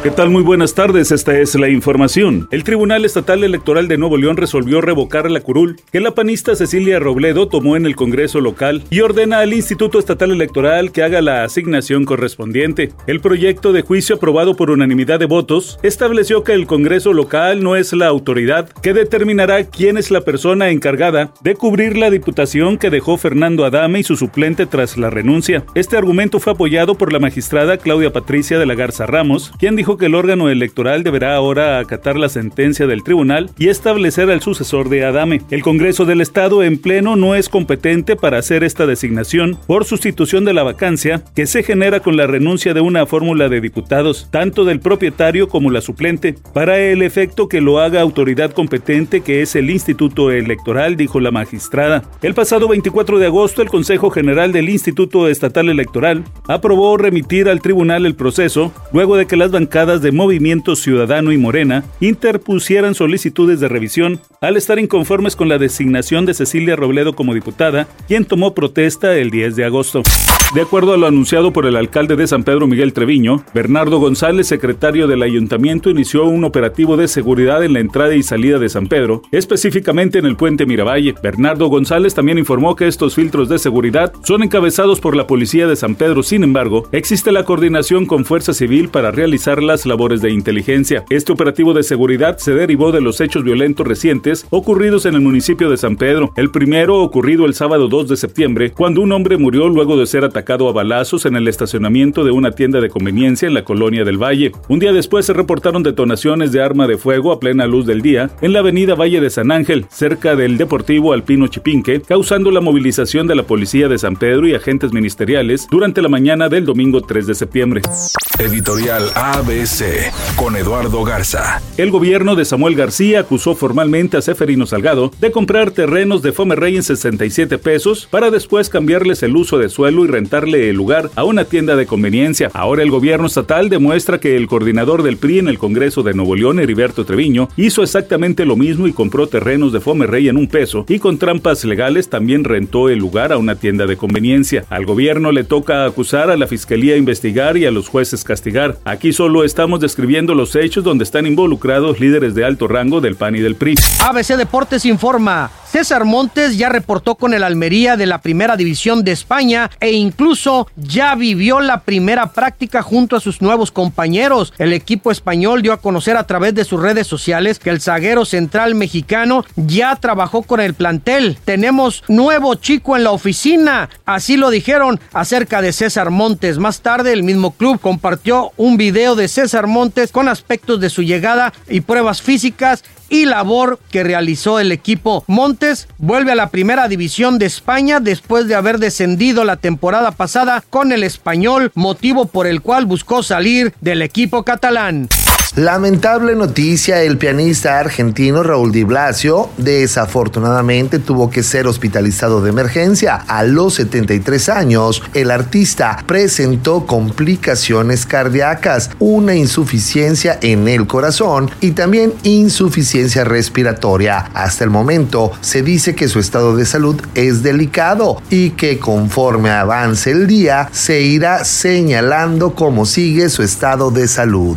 ¿Qué tal? Muy buenas tardes, esta es la información. El Tribunal Estatal Electoral de Nuevo León resolvió revocar la curul que la panista Cecilia Robledo tomó en el Congreso local y ordena al Instituto Estatal Electoral que haga la asignación correspondiente. El proyecto de juicio aprobado por unanimidad de votos estableció que el Congreso local no es la autoridad que determinará quién es la persona encargada de cubrir la diputación que dejó Fernando Adame y su suplente tras la renuncia. Este argumento fue apoyado por la magistrada Claudia Patricia de la Garza Ramos, quien dijo que el órgano electoral deberá ahora acatar la sentencia del tribunal y establecer al sucesor de Adame. El Congreso del Estado en pleno no es competente para hacer esta designación por sustitución de la vacancia que se genera con la renuncia de una fórmula de diputados, tanto del propietario como la suplente, para el efecto que lo haga autoridad competente que es el Instituto Electoral, dijo la magistrada. El pasado 24 de agosto, el Consejo General del Instituto Estatal Electoral aprobó remitir al tribunal el proceso luego de que las bancadas de Movimiento Ciudadano y Morena interpusieran solicitudes de revisión al estar inconformes con la designación de Cecilia Robledo como diputada, quien tomó protesta el 10 de agosto. De acuerdo a lo anunciado por el alcalde de San Pedro Miguel Treviño, Bernardo González, secretario del ayuntamiento, inició un operativo de seguridad en la entrada y salida de San Pedro, específicamente en el puente Miravalle. Bernardo González también informó que estos filtros de seguridad son encabezados por la policía de San Pedro, sin embargo, existe la coordinación con Fuerza Civil para realizar las labores de inteligencia. Este operativo de seguridad se derivó de los hechos violentos recientes ocurridos en el municipio de San Pedro. El primero ocurrido el sábado 2 de septiembre, cuando un hombre murió luego de ser atacado a balazos en el estacionamiento de una tienda de conveniencia en la colonia del Valle. Un día después se reportaron detonaciones de arma de fuego a plena luz del día en la avenida Valle de San Ángel, cerca del Deportivo Alpino Chipinque, causando la movilización de la policía de San Pedro y agentes ministeriales durante la mañana del domingo 3 de septiembre. Editorial AB con Eduardo Garza. El gobierno de Samuel García acusó formalmente Seferino Salgado de comprar terrenos de Fomerrey en 67 pesos para después cambiarles el uso de suelo y rentarle el lugar a una tienda de conveniencia. Ahora el gobierno estatal demuestra que el coordinador del PRI en el Congreso de Nuevo León, Heriberto Treviño, hizo exactamente lo mismo y compró terrenos de Fomerrey en un peso y con trampas legales también rentó el lugar a una tienda de conveniencia. Al gobierno le toca acusar a la fiscalía investigar y a los jueces castigar. Aquí solo estamos describiendo los hechos donde están involucrados líderes de alto rango del PAN y del PRI. ABC Deportes informa. César Montes ya reportó con el Almería de la Primera División de España e incluso ya vivió la primera práctica junto a sus nuevos compañeros. El equipo español dio a conocer a través de sus redes sociales que el zaguero central mexicano ya trabajó con el plantel. Tenemos nuevo chico en la oficina. Así lo dijeron acerca de César Montes. Más tarde el mismo club compartió un video de César Montes con aspectos de su llegada y pruebas físicas y labor que realizó el equipo. Montes vuelve a la primera división de España después de haber descendido la temporada pasada con el español, motivo por el cual buscó salir del equipo catalán. Lamentable noticia, el pianista argentino Raúl Di Blasio desafortunadamente tuvo que ser hospitalizado de emergencia. A los 73 años, el artista presentó complicaciones cardíacas, una insuficiencia en el corazón y también insuficiencia respiratoria. Hasta el momento se dice que su estado de salud es delicado y que conforme avance el día se irá señalando cómo sigue su estado de salud.